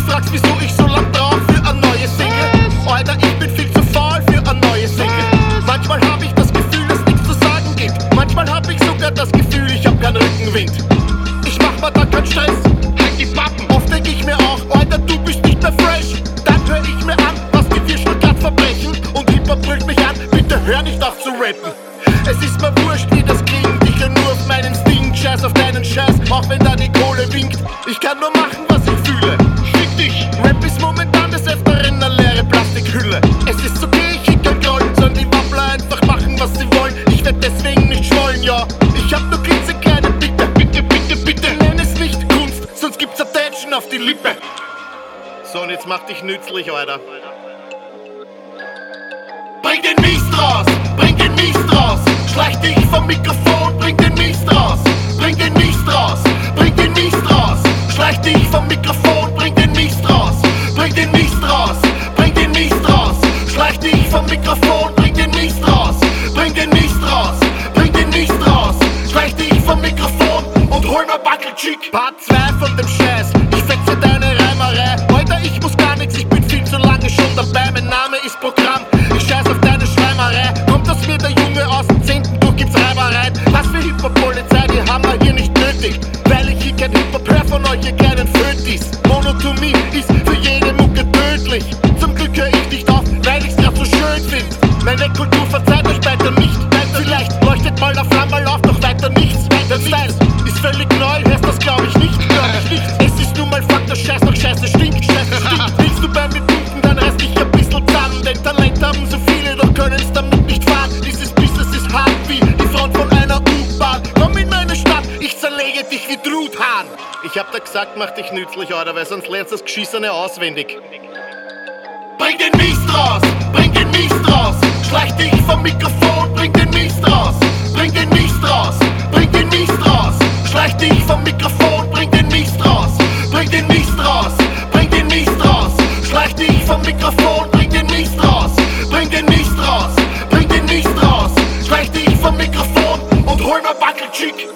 fragst, wieso ich so lang brauch für ein neues Single. Alter, ich bin viel zu faul für ein neues Single. Manchmal hab ich das Gefühl, dass nichts zu sagen gibt. Manchmal hab ich sogar das Gefühl, ich hab keinen Rückenwind. Ich mach mir da keinen Stress, halt die Pappen. Oft denk ich mir auch, Alter, du bist nicht mehr fresh. Dann hör ich mir an, was die vier Stuttgart verbrechen. Und Hip-Hop brüllt mich an, bitte hör nicht auf zu rappen. Es ist mir wurscht, wie das klingt. Ich hör nur auf meinen Sting, Scheiß auf deinen Scheiß, auch wenn da die Kohle winkt. Ich kann nur machen, was ich fühle. Dich! Rap ist momentan des Öfteren eine leere Plastikhülle. Es ist okay, ich hick kein sollen die Wappler einfach machen, was sie wollen. Ich werd deswegen nicht schmollen, ja. Ich hab nur klitzekleine Bitte, bitte, bitte, bitte. Nenn es nicht Kunst, sonst gibt's Attention auf die Lippe. So, und jetzt mach dich nützlich, Alter. Bring den Mies raus, bring den Mies raus. Schleich dich vom Mikrofon, bring den Mies raus. Backelchick. Part 2 von dem Scheiß, ich fetze deine Reimerei. Alter, ich muss gar nichts, ich bin viel zu lange schon dabei. Mein Name ist Programm, ich scheiß auf deine Schleimerei. Kommt aus mir der Junge aus dem 10. Du gibt's Reibereien. Was für Hip-Hop-Polizei, die haben wir hier nicht nötig. Weil ich hier kein hör von euch, ihr kleinen Fötis. Monotomie ist für jede Mucke tödlich. Zum Glück hör ich nicht auf, weil ich's grad so schön find. Meine Kultur verzeiht euch weiter nicht. Vielleicht leuchtet mal der Flamme auf, doch weiter nichts. Style ist völlig neu, hörst das glaub ich nicht, glaub ich nicht. Es ist nun mal Fakt, dass Scheiß noch Scheiße stinkt, Scheiße stinkt. Willst du bei mir punkten, dann reiß dich ein bisschen zusammen. Denn Talent haben so viele, doch können's damit nicht fahren. Dieses Business ist hart wie die Front von einer U-Bahn. Komm in meine Stadt, ich zerlege dich wie Truthahn. Ich hab dir gesagt, mach dich nützlich, Alter, weil sonst lernst das Geschissene auswendig. Bring den Mies raus, bring den Mies raus. Schleich dich vom Mikrofon, bring den Mies raus. Bring den Mies raus, Dich vom Mikrofon, bring den Mies raus. Bring den Mies raus, bring den Mies raus. Schleich dich vom Mikrofon, bring den Mies raus. Bring den Mies raus, bring den Mies raus. Schleich dich vom Mikrofon und hol mir Backelchick.